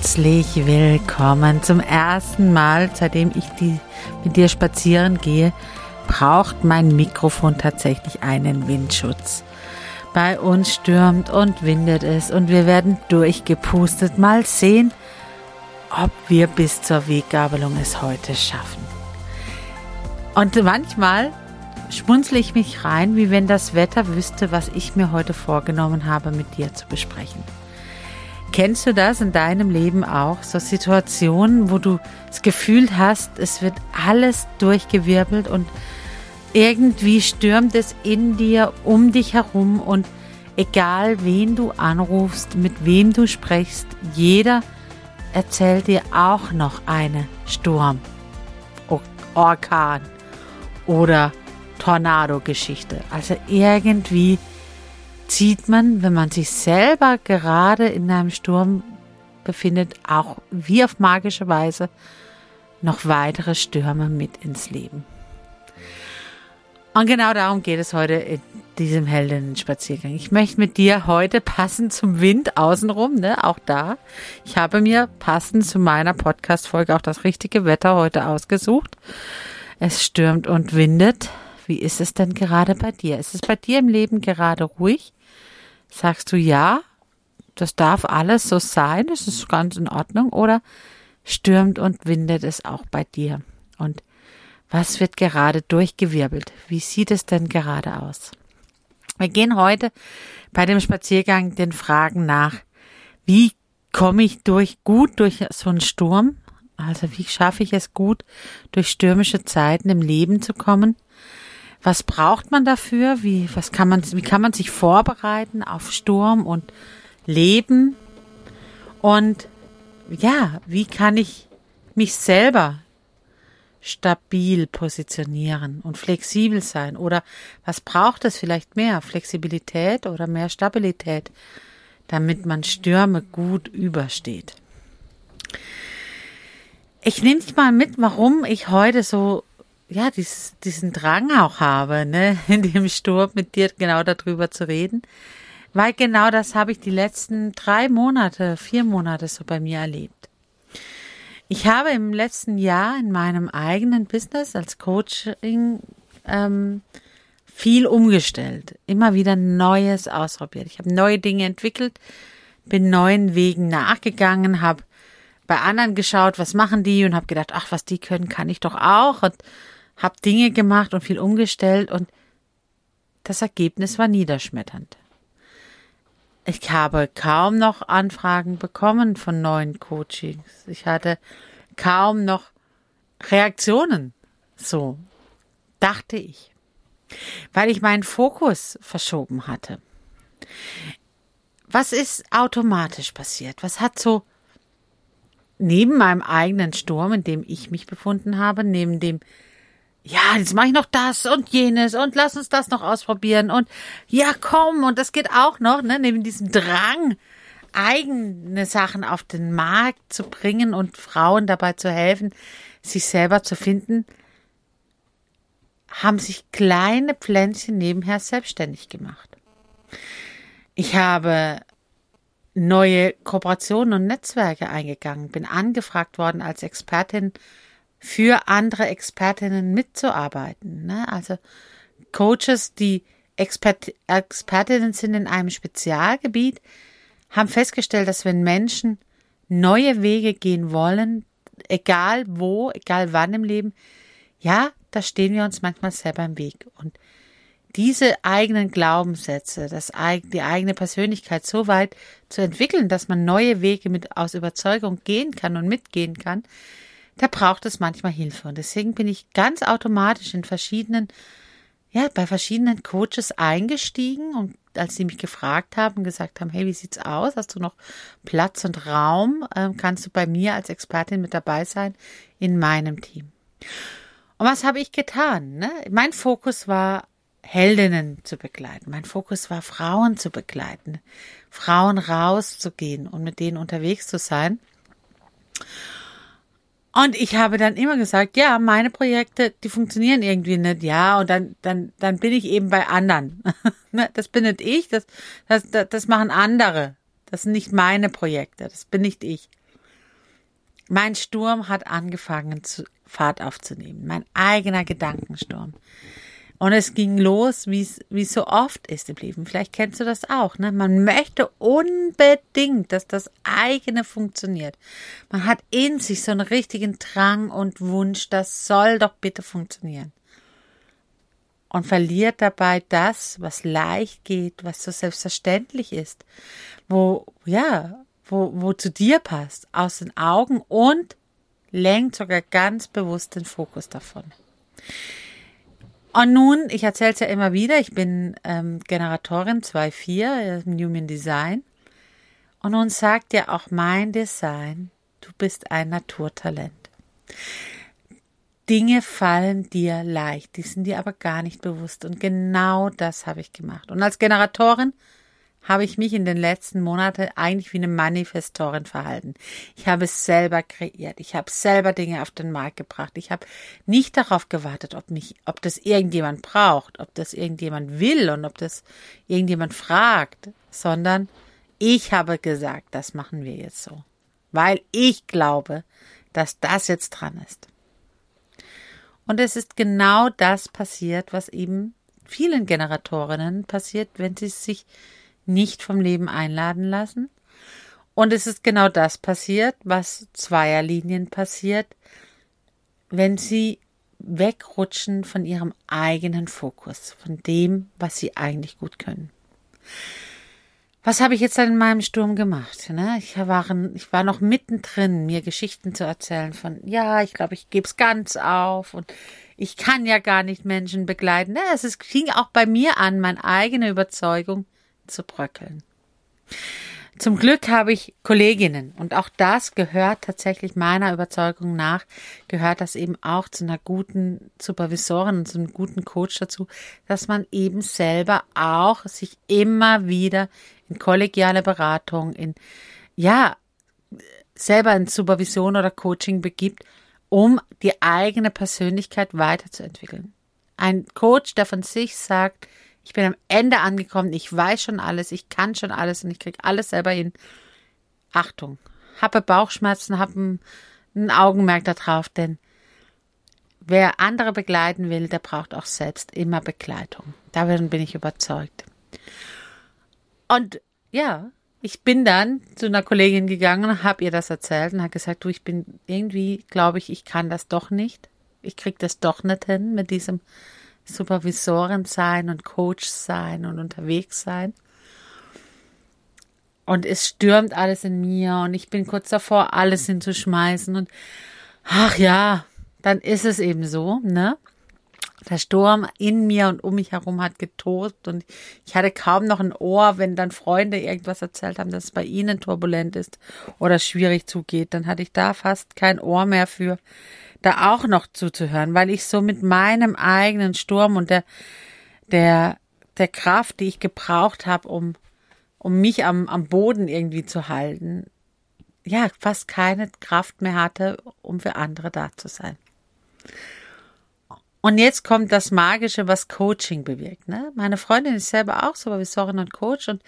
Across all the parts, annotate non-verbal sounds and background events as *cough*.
Herzlich willkommen zum ersten Mal, seitdem ich die, mit dir spazieren gehe, braucht mein Mikrofon tatsächlich einen Windschutz. Bei uns stürmt und windet es und wir werden durchgepustet. Mal sehen, ob wir bis zur Weggabelung es heute schaffen. Und manchmal schmunzle ich mich rein, wie wenn das Wetter wüsste, was ich mir heute vorgenommen habe, mit dir zu besprechen. Kennst du das in deinem Leben auch? So Situationen, wo du das Gefühl hast, es wird alles durchgewirbelt und irgendwie stürmt es in dir, um dich herum und egal wen du anrufst, mit wem du sprichst, jeder erzählt dir auch noch eine Sturm, Orkan oder Tornado-Geschichte. Also irgendwie zieht man, wenn man sich selber gerade in einem Sturm befindet, auch wie auf magische Weise noch weitere Stürme mit ins Leben. Und genau darum geht es heute in diesem Heldinnen-Spaziergang. Ich möchte mit dir heute passend zum Wind außenrum, ne, auch da. Ich habe mir passend zu meiner Podcast-Folge auch das richtige Wetter heute ausgesucht. Es stürmt und windet. Wie ist es denn gerade bei dir? Ist es bei dir im Leben gerade ruhig? Sagst du ja, das darf alles so sein, das ist ganz in Ordnung, oder stürmt und windet es auch bei dir? Und was wird gerade durchgewirbelt? Wie sieht es denn gerade aus? Wir gehen heute bei dem Spaziergang den Fragen nach, wie komme ich durch gut durch so einen Sturm? Also wie schaffe ich es gut, durch stürmische Zeiten im Leben zu kommen? Was braucht man dafür? Wie, was kann man, wie kann man sich vorbereiten auf Sturm und Leben? Und ja, wie kann ich mich selber stabil positionieren und flexibel sein? Oder was braucht es vielleicht mehr? Flexibilität oder mehr Stabilität, damit man Stürme gut übersteht? Ich nehme dich mal mit, warum ich heute so ja, dieses, diesen Drang auch habe, ne, *laughs* in dem Sturm mit dir genau darüber zu reden. Weil genau das habe ich die letzten drei Monate, vier Monate so bei mir erlebt. Ich habe im letzten Jahr in meinem eigenen Business als Coaching ähm, viel umgestellt, immer wieder Neues ausprobiert. Ich habe neue Dinge entwickelt, bin neuen Wegen nachgegangen, habe bei anderen geschaut, was machen die und habe gedacht, ach, was die können, kann ich doch auch. Und habe Dinge gemacht und viel umgestellt und das Ergebnis war niederschmetternd. Ich habe kaum noch Anfragen bekommen von neuen Coachings. Ich hatte kaum noch Reaktionen. So dachte ich. Weil ich meinen Fokus verschoben hatte. Was ist automatisch passiert? Was hat so neben meinem eigenen Sturm, in dem ich mich befunden habe, neben dem ja, jetzt mache ich noch das und jenes und lass uns das noch ausprobieren und ja, komm, und das geht auch noch, ne, neben diesem Drang, eigene Sachen auf den Markt zu bringen und Frauen dabei zu helfen, sich selber zu finden, haben sich kleine Pflänzchen nebenher selbstständig gemacht. Ich habe neue Kooperationen und Netzwerke eingegangen, bin angefragt worden als Expertin für andere Expertinnen mitzuarbeiten. Ne? Also Coaches, die Expert, Expertinnen sind in einem Spezialgebiet, haben festgestellt, dass wenn Menschen neue Wege gehen wollen, egal wo, egal wann im Leben, ja, da stehen wir uns manchmal selber im Weg. Und diese eigenen Glaubenssätze, das, die eigene Persönlichkeit so weit zu entwickeln, dass man neue Wege mit aus Überzeugung gehen kann und mitgehen kann, da braucht es manchmal Hilfe. Und deswegen bin ich ganz automatisch in verschiedenen, ja, bei verschiedenen Coaches eingestiegen und als sie mich gefragt haben, gesagt haben, hey, wie sieht's aus? Hast du noch Platz und Raum? Ähm, kannst du bei mir als Expertin mit dabei sein in meinem Team? Und was habe ich getan? Ne? Mein Fokus war Heldinnen zu begleiten. Mein Fokus war Frauen zu begleiten, Frauen rauszugehen und mit denen unterwegs zu sein. Und ich habe dann immer gesagt, ja, meine Projekte, die funktionieren irgendwie nicht, ja, und dann, dann, dann bin ich eben bei anderen. *laughs* Ne, das bin nicht ich, das, das, das machen andere. Das sind nicht meine Projekte, das bin nicht ich. Mein Sturm hat angefangen, zu, Fahrt aufzunehmen. Mein eigener Gedankensturm. Und es ging los, wie so oft ist im Leben. Vielleicht kennst du das auch. Ne? Man möchte unbedingt, dass das eigene funktioniert. Man hat in sich so einen richtigen Drang und Wunsch, das soll doch bitte funktionieren. Und verliert dabei das, was leicht geht, was so selbstverständlich ist, wo, ja, wo, wo zu dir passt, aus den Augen und lenkt sogar ganz bewusst den Fokus davon. Und nun, ich erzähle es ja immer wieder, ich bin ähm, Generatorin 2.4 im Human Design. Und nun sagt ja auch mein Design, du bist ein Naturtalent. Dinge fallen dir leicht, die sind dir aber gar nicht bewusst. Und genau das habe ich gemacht. Und als Generatorin habe ich mich in den letzten Monaten eigentlich wie eine Manifestorin verhalten. Ich habe es selber kreiert. Ich habe selber Dinge auf den Markt gebracht. Ich habe nicht darauf gewartet, ob mich, ob das irgendjemand braucht, ob das irgendjemand will und ob das irgendjemand fragt, sondern ich habe gesagt, das machen wir jetzt so. Weil ich glaube, dass das jetzt dran ist. Und es ist genau das passiert, was eben vielen Generatorinnen passiert, wenn sie sich nicht vom Leben einladen lassen. Und es ist genau das passiert, was Zweierlinien passiert, wenn sie wegrutschen von ihrem eigenen Fokus, von dem, was sie eigentlich gut können. Was habe ich jetzt in meinem Sturm gemacht? Ne? Ich, war, noch mittendrin, mir Geschichten zu erzählen von, ja, ich glaube, ich gebe es ganz auf und ich kann ja gar nicht Menschen begleiten. Es ging auch bei mir an, meine eigene Überzeugung, zu bröckeln. Zum Glück habe ich Kolleginnen und auch das gehört tatsächlich meiner Überzeugung nach, gehört das eben auch zu einer guten Supervisorin und zu einem guten Coach dazu, dass man eben selber auch sich immer wieder in kollegiale Beratung, in, ja, selber in Supervision oder Coaching begibt, um die eigene Persönlichkeit weiterzuentwickeln. Ein Coach, der von sich sagt, ich bin am Ende angekommen, ich weiß schon alles, ich kann schon alles und ich kriege alles selber hin. Achtung, habe Bauchschmerzen, habe ein, Augenmerk darauf, denn wer andere begleiten will, der braucht auch selbst immer Begleitung. Davon bin ich überzeugt. Und ja, ich bin dann zu einer Kollegin gegangen habe ihr das erzählt und habe gesagt, du, ich bin irgendwie, glaube ich, ich kann das doch nicht. Ich kriege das doch nicht hin mit diesem Supervisorin sein und Coach sein und unterwegs sein. Und es stürmt alles in mir und ich bin kurz davor, alles hinzuschmeißen und ach ja, dann ist es eben so, ne? Der Sturm in mir und um mich herum hat getobt und ich hatte kaum noch ein Ohr, wenn dann Freunde irgendwas erzählt haben, dass es bei ihnen turbulent ist oder schwierig zugeht. Dann hatte ich da fast kein Ohr mehr für da auch noch zuzuhören, weil ich so mit meinem eigenen Sturm und der, der, der Kraft, die ich gebraucht habe, um, um mich am, am Boden irgendwie zu halten, ja, fast keine Kraft mehr hatte, um für andere da zu sein. Und jetzt kommt das Magische, was Coaching bewirkt. Ne? Meine Freundin ist selber auch Supervisorin und Coach und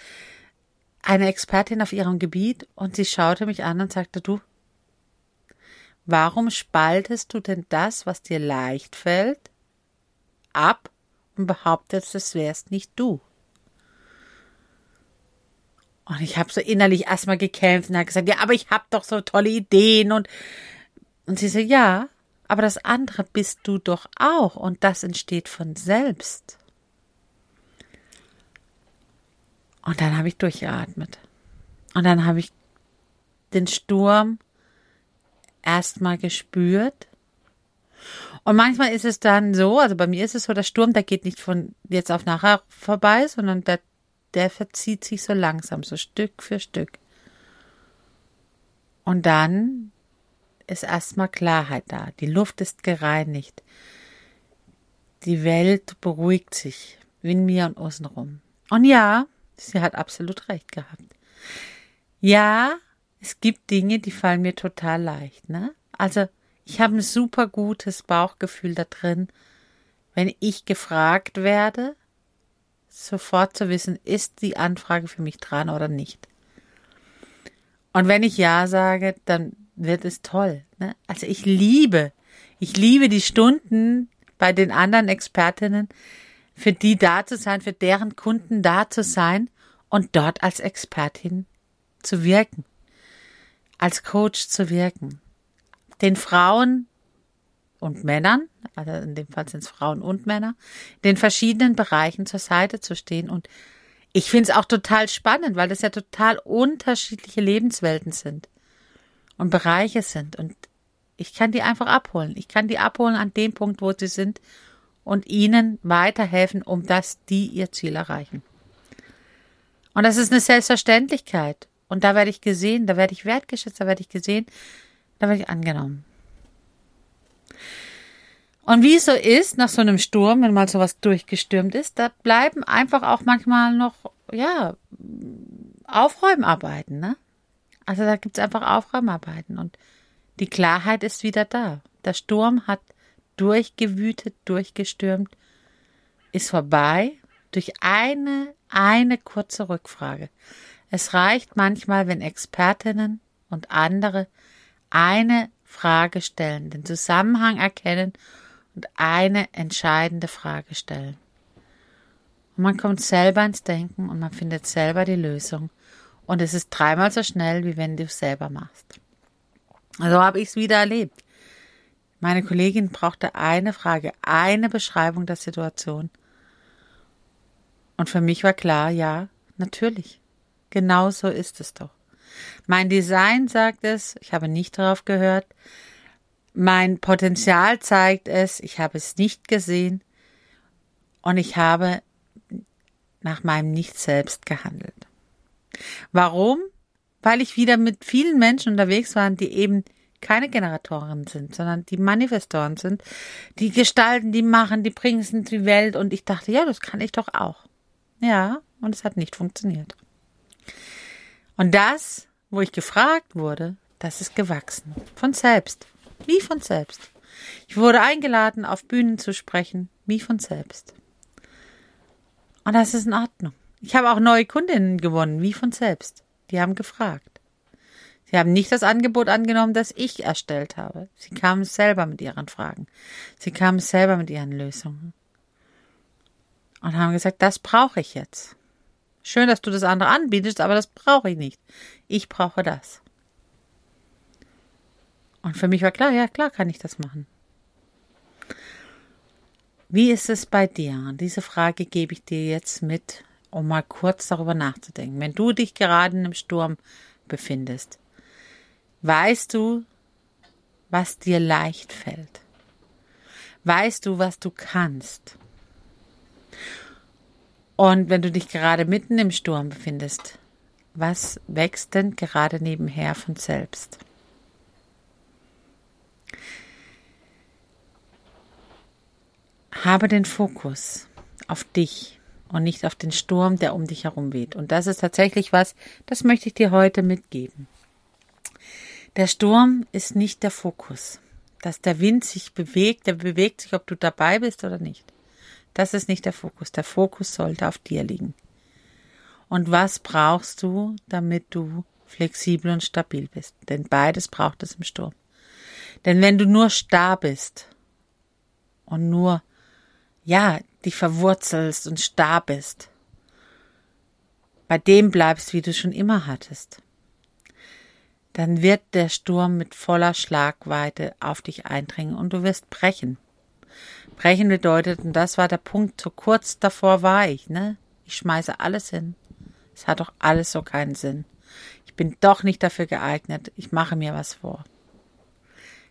eine Expertin auf ihrem Gebiet und sie schaute mich an und sagte, du, Warum spaltest du denn das, was dir leicht fällt, ab und behauptest, es wärst nicht du. Und ich habe so innerlich erstmal gekämpft und habe gesagt, ja, aber ich habe doch so tolle Ideen und und sie so, ja, aber das andere bist du doch auch und das entsteht von selbst. Und dann habe ich durchgeatmet. Und dann habe ich den Sturm erstmal gespürt. Und manchmal ist es dann so, also bei mir ist es so, der Sturm, der geht nicht von jetzt auf nachher vorbei, sondern der, der verzieht sich so langsam, so Stück für Stück. Und dann ist erstmal Klarheit da. Die Luft ist gereinigt. Die Welt beruhigt sich in mir und außenrum. Und ja, sie hat absolut recht gehabt. Ja, es gibt Dinge, die fallen mir total leicht, ne? Also, ich habe ein super gutes Bauchgefühl da drin, wenn ich gefragt werde, sofort zu wissen, ist die Anfrage für mich dran oder nicht. Und wenn ich Ja sage, dann wird es toll. Ne? Also ich liebe, ich liebe die Stunden bei den anderen Expertinnen, für die da zu sein, für deren Kunden da zu sein und dort als Expertin zu wirken, als Coach zu wirken, den Frauen und Männern, also in dem Fall sind es Frauen und Männer, den verschiedenen Bereichen zur Seite zu stehen. Und ich finde es auch total spannend, weil das ja total unterschiedliche Lebenswelten sind und Bereiche sind. Und ich kann die einfach abholen. Ich kann die abholen an dem Punkt, wo sie sind und ihnen weiterhelfen, um dass die ihr Ziel erreichen. Und das ist eine Selbstverständlichkeit. Und da werde ich gesehen, da werde ich wertgeschätzt, da werde ich gesehen, da werde ich angenommen. Und wie es so ist, nach so einem Sturm, wenn mal sowas durchgestürmt ist, da bleiben einfach auch manchmal noch, ja, Aufräumarbeiten, ne? Also da gibt es einfach Aufräumarbeiten und die Klarheit ist wieder da. Der Sturm hat durchgewütet, durchgestürmt, ist vorbei durch eine, eine kurze Rückfrage. Es reicht manchmal, wenn Expertinnen und andere eine Frage stellen, den Zusammenhang erkennen und eine entscheidende Frage stellen. Und man kommt selber ins Denken und man findet selber die Lösung und es ist dreimal so schnell, wie wenn du es selber machst. Also habe ich es wieder erlebt. Meine Kollegin brauchte eine Frage, eine Beschreibung der Situation. Und für mich war klar, ja, natürlich. Genau so ist es doch. Mein Design sagt es, ich habe nicht darauf gehört. Mein Potenzial zeigt es, ich habe es nicht gesehen. Und ich habe nach meinem Nicht selbst gehandelt. Warum? Weil ich wieder mit vielen Menschen unterwegs war, die eben keine Generatoren sind, sondern die Manifestoren sind, die gestalten, die machen, die bringen es in die Welt und ich dachte, ja, das kann ich doch auch. Ja, und es hat nicht funktioniert. Und das, wo ich gefragt wurde, das ist gewachsen. Von selbst. Wie von selbst. Ich wurde eingeladen, auf Bühnen zu sprechen, wie von selbst. Und das ist in Ordnung. Ich habe auch neue Kundinnen gewonnen, wie von selbst. Die haben gefragt. Sie haben nicht das Angebot angenommen, das ich erstellt habe. Sie kamen selber mit ihren Fragen. Sie kamen selber mit ihren Lösungen. Und haben gesagt, das brauche ich jetzt. Schön, dass du das andere anbietest, aber das brauche ich nicht. Ich brauche das. Und für mich war klar, ja, klar kann ich das machen. Wie ist es bei dir? Diese Frage gebe ich dir jetzt mit um mal kurz darüber nachzudenken. Wenn du dich gerade in einem Sturm befindest, weißt du, was dir leicht fällt? Weißt du, was du kannst? Und wenn du dich gerade mitten im Sturm befindest, was wächst denn gerade nebenher von selbst? Habe den Fokus auf dich und nicht auf den Sturm, der um dich herum weht. Und das ist tatsächlich was, das möchte ich dir heute mitgeben. Der Sturm ist nicht der Fokus. Dass der Wind sich bewegt, der bewegt sich, ob du dabei bist oder nicht. Das ist nicht der Fokus. Der Fokus sollte auf dir liegen. Und was brauchst du, damit du flexibel und stabil bist? Denn beides braucht es im Sturm. Denn wenn du nur starr bist und nur, ja, dich verwurzelst und starr bist, bei dem bleibst, wie du schon immer hattest, dann wird der Sturm mit voller Schlagweite auf dich eindringen und du wirst brechen. Brechen bedeutet, und das war der Punkt, so kurz davor war ich, ne? Ich schmeiße alles hin. Es hat doch alles so keinen Sinn. Ich bin doch nicht dafür geeignet. Ich mache mir was vor.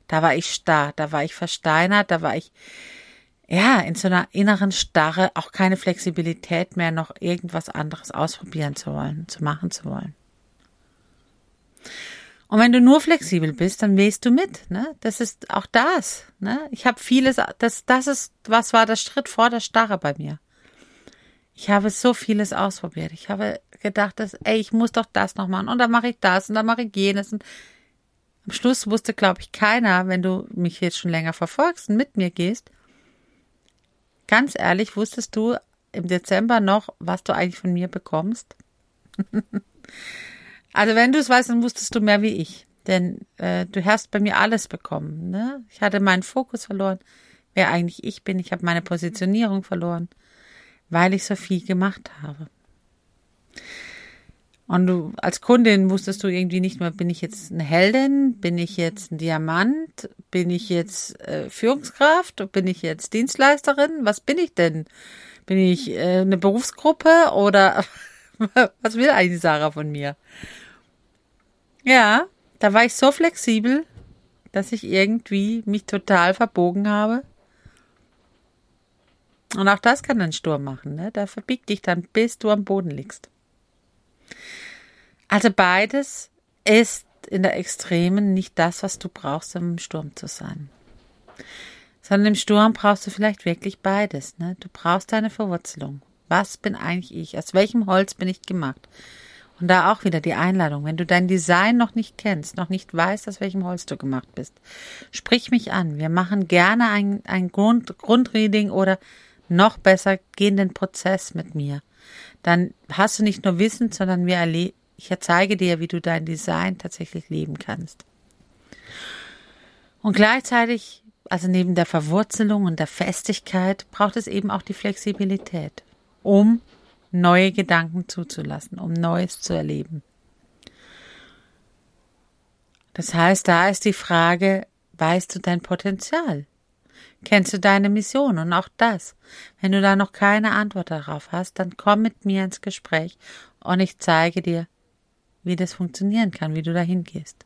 Da war ich starr, da war ich versteinert, da war ich ja in so einer inneren Starre, auch keine Flexibilität mehr, noch irgendwas anderes ausprobieren zu wollen, zu machen zu wollen. Und wenn du nur flexibel bist, dann wehst du mit. Ne? Das ist auch das. Ne? Ich habe vieles, das, das ist, was war der Schritt vor der Starre bei mir? Ich habe so vieles ausprobiert. Ich habe gedacht, dass, ey, ich muss doch das noch machen und dann mache ich das und dann mache ich jenes. Und am Schluss wusste, glaube ich, keiner, wenn du mich jetzt schon länger verfolgst und mit mir gehst. Ganz ehrlich, wusstest du im Dezember noch, was du eigentlich von mir bekommst? *laughs* Also wenn du es weißt, dann wusstest du mehr wie ich. Denn äh, du hast bei mir alles bekommen. Ne? Ich hatte meinen Fokus verloren, wer eigentlich ich bin. Ich habe meine Positionierung verloren, weil ich so viel gemacht habe. Und du als Kundin wusstest du irgendwie nicht mehr, bin ich jetzt eine Heldin, bin ich jetzt ein Diamant, bin ich jetzt äh, Führungskraft, bin ich jetzt Dienstleisterin, was bin ich denn? Bin ich äh, eine Berufsgruppe oder *laughs* was will eigentlich Sarah von mir? Ja, da war ich so flexibel, dass ich irgendwie mich total verbogen habe. Und auch das kann einen Sturm machen, ne? Da verbiegt dich dann, bis du am Boden liegst. Also beides ist in der Extremen nicht das, was du brauchst, um im Sturm zu sein. Sondern im Sturm brauchst du vielleicht wirklich beides, ne? Du brauchst deine Verwurzelung. Was bin eigentlich ich? Aus welchem Holz bin ich gemacht? Und da auch wieder die Einladung, wenn du dein Design noch nicht kennst, noch nicht weißt, aus welchem Holz du gemacht bist, sprich mich an. Wir machen gerne ein, ein Grund, Grundreading oder noch besser, gehen den Prozess mit mir. Dann hast du nicht nur Wissen, sondern wir erle ich zeige dir, wie du dein Design tatsächlich leben kannst. Und gleichzeitig, also neben der Verwurzelung und der Festigkeit, braucht es eben auch die Flexibilität, um neue Gedanken zuzulassen, um Neues zu erleben. Das heißt, da ist die Frage, weißt du dein Potenzial? Kennst du deine Mission? Und auch das, wenn du da noch keine Antwort darauf hast, dann komm mit mir ins Gespräch und ich zeige dir, wie das funktionieren kann, wie du dahin gehst.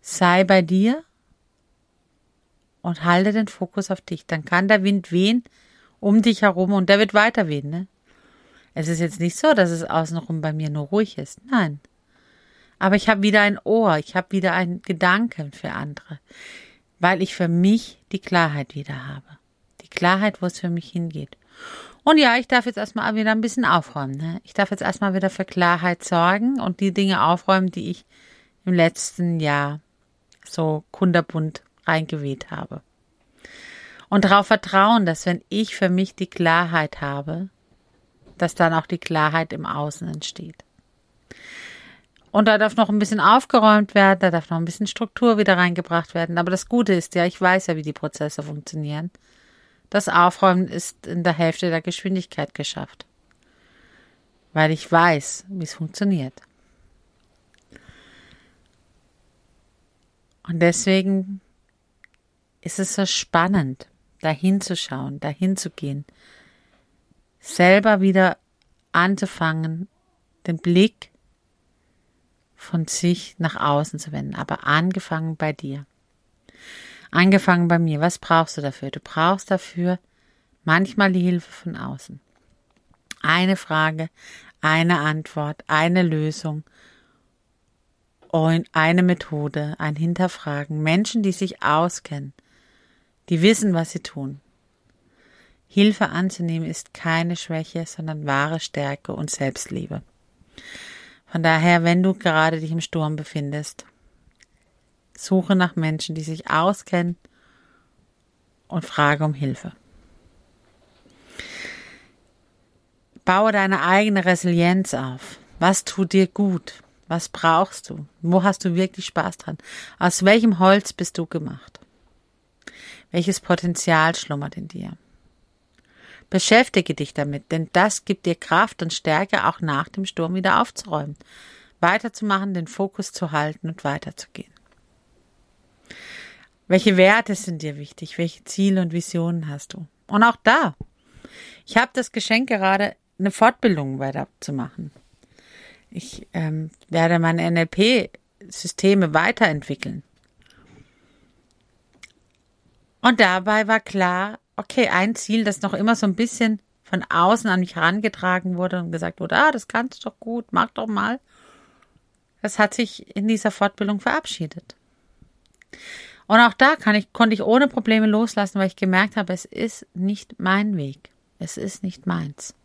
Sei bei dir und halte den Fokus auf dich. Dann kann der Wind wehen, um dich herum und der wird weiter wehen, ne? Es ist jetzt nicht so, dass es außenrum bei mir nur ruhig ist. Nein. Aber ich habe wieder ein Ohr, ich habe wieder einen Gedanken für andere, weil ich für mich die Klarheit wieder habe. Die Klarheit, wo es für mich hingeht. Und ja, ich darf jetzt erstmal wieder ein bisschen aufräumen. Ne? Ich darf jetzt erstmal wieder für Klarheit sorgen und die Dinge aufräumen, die ich im letzten Jahr so kunderbunt reingeweht habe. Und darauf vertrauen, dass wenn ich für mich die Klarheit habe, dass dann auch die Klarheit im Außen entsteht. Und da darf noch ein bisschen aufgeräumt werden, da darf noch ein bisschen Struktur wieder reingebracht werden. Aber das Gute ist ja, ich weiß ja, wie die Prozesse funktionieren. Das Aufräumen ist in der Hälfte der Geschwindigkeit geschafft. Weil ich weiß, wie es funktioniert. Und deswegen ist es so spannend, dahin zu schauen, dahin zu gehen, selber wieder anzufangen, den Blick von sich nach außen zu wenden, aber angefangen bei dir. Angefangen bei mir. Was brauchst du dafür? Du brauchst dafür manchmal die Hilfe von außen. Eine Frage, eine Antwort, eine Lösung eine Methode, ein Hinterfragen. Menschen, die sich auskennen, die wissen, was sie tun. Hilfe anzunehmen ist keine Schwäche, sondern wahre Stärke und Selbstliebe. Von daher, wenn du gerade dich im Sturm befindest, suche nach Menschen, die sich auskennen und frage um Hilfe. Baue deine eigene Resilienz auf. Was tut dir gut? Was brauchst du? Wo hast du wirklich Spaß dran? Aus welchem Holz bist du gemacht? Welches Potenzial schlummert in dir? Beschäftige dich damit, denn das gibt dir Kraft und Stärke, auch nach dem Sturm wieder aufzuräumen, weiterzumachen, den Fokus zu halten und weiterzugehen. Welche Werte sind dir wichtig? Welche Ziele und Visionen hast du? Und auch da, ich habe das Geschenk gerade, eine Fortbildung weiterzumachen. Ich ähm, werde meine NLP-Systeme weiterentwickeln. Und dabei war klar, okay, ein Ziel, das noch immer so ein bisschen von außen an mich herangetragen wurde und gesagt wurde, ah, das kannst du doch gut, mach doch mal. Das hat sich in dieser Fortbildung verabschiedet. Und auch da ich, konnte ich ohne Probleme loslassen, weil ich gemerkt habe, es ist nicht mein Weg. Es ist nicht meins.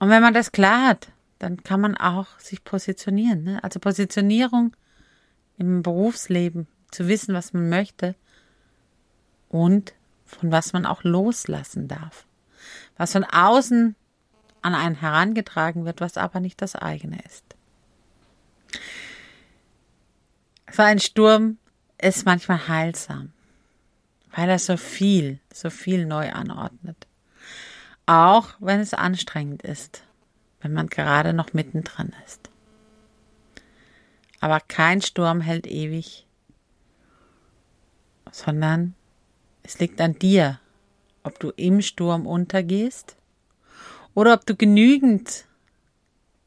Und wenn man das klar hat, dann kann man auch sich positionieren. Ne? Also Positionierung im Berufsleben, zu wissen, was man möchte und von was man auch loslassen darf. Was von außen an einen herangetragen wird, was aber nicht das eigene ist. So ein Sturm ist manchmal heilsam, weil er so viel, so viel neu anordnet. Auch wenn es anstrengend ist, wenn man gerade noch mittendrin ist. Aber kein Sturm hält ewig, sondern es liegt an dir, ob du im Sturm untergehst oder ob du genügend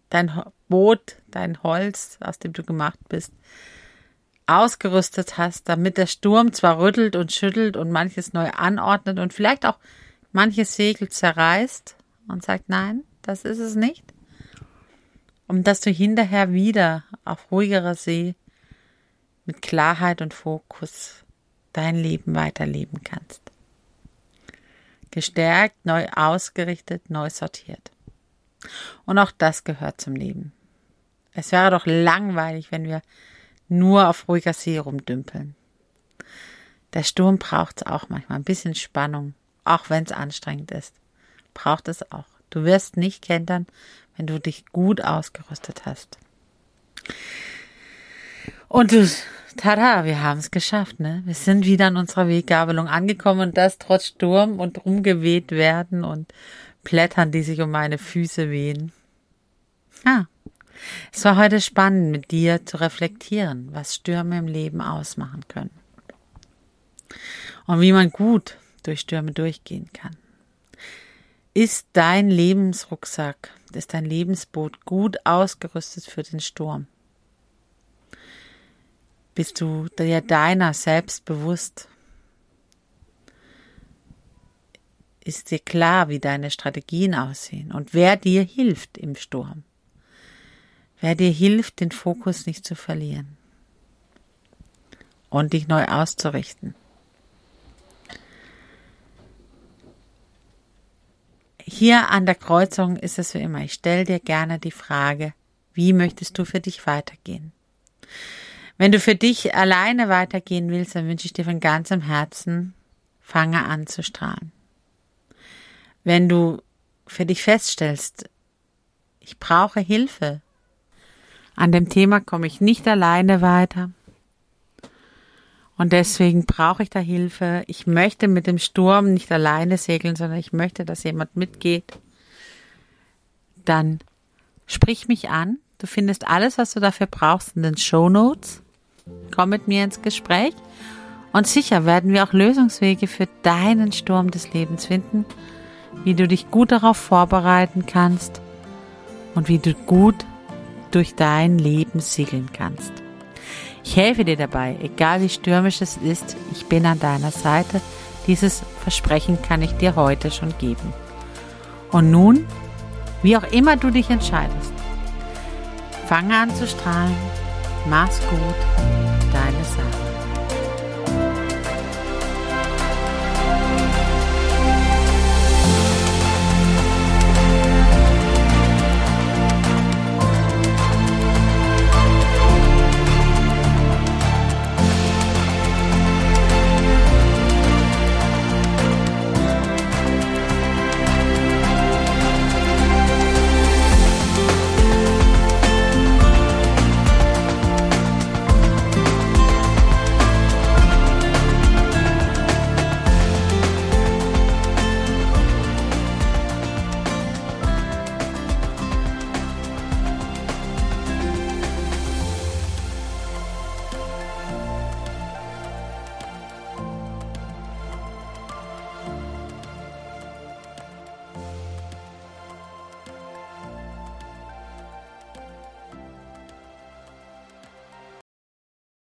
dein Boot, dein Holz, aus dem du gemacht bist, ausgerüstet hast, damit der Sturm zwar rüttelt und schüttelt und manches neu anordnet und vielleicht auch manches Segel zerreißt und sagt, nein, das ist es nicht, um dass du hinterher wieder auf ruhigerer See mit Klarheit und Fokus dein Leben weiterleben kannst. Gestärkt, neu ausgerichtet, neu sortiert. Und auch das gehört zum Leben. Es wäre doch langweilig, wenn wir nur auf ruhiger See rumdümpeln. Der Sturm braucht es auch manchmal ein bisschen Spannung, auch wenn es anstrengend ist. Braucht es auch. Du wirst nicht kentern, wenn du dich gut ausgerüstet hast. Und du, tada, wir haben es geschafft, ne? Wir sind wieder an unserer Weggabelung angekommen und das trotz Sturm und rumgeweht werden und Blättern, die sich um meine Füße wehen. Ah, es war heute spannend, mit dir zu reflektieren, was Stürme im Leben ausmachen können. Und wie man gut durch Stürme durchgehen kann. Ist dein Lebensrucksack, ist dein Lebensboot gut ausgerüstet für den Sturm? Bist du dir deiner selbst bewusst? Ist dir klar, wie deine Strategien aussehen und wer dir hilft im Sturm? Wer dir hilft, den Fokus nicht zu verlieren und dich neu auszurichten? Hier an der Kreuzung ist es wie immer. Ich stelle dir gerne die Frage, wie möchtest du für dich weitergehen? Wenn du für dich alleine weitergehen willst, dann wünsche ich dir von ganzem Herzen, fange an zu strahlen. Wenn du für dich feststellst, ich brauche Hilfe, an dem Thema komme ich nicht alleine weiter, und deswegen brauche ich da Hilfe. Ich möchte mit dem Sturm nicht alleine segeln, sondern ich möchte, dass jemand mitgeht. Dann sprich mich an. Du findest alles, was du dafür brauchst, in den Show Notes. Komm mit mir ins Gespräch. Und sicher werden wir auch Lösungswege für deinen Sturm des Lebens finden, wie du dich gut darauf vorbereiten kannst und wie du gut durch dein Leben segeln kannst. Ich helfe dir dabei, egal wie stürmisch es ist, ich bin an deiner Seite. Dieses Versprechen kann ich dir heute schon geben. Und nun, wie auch immer du dich entscheidest, fange an zu strahlen, mach's gut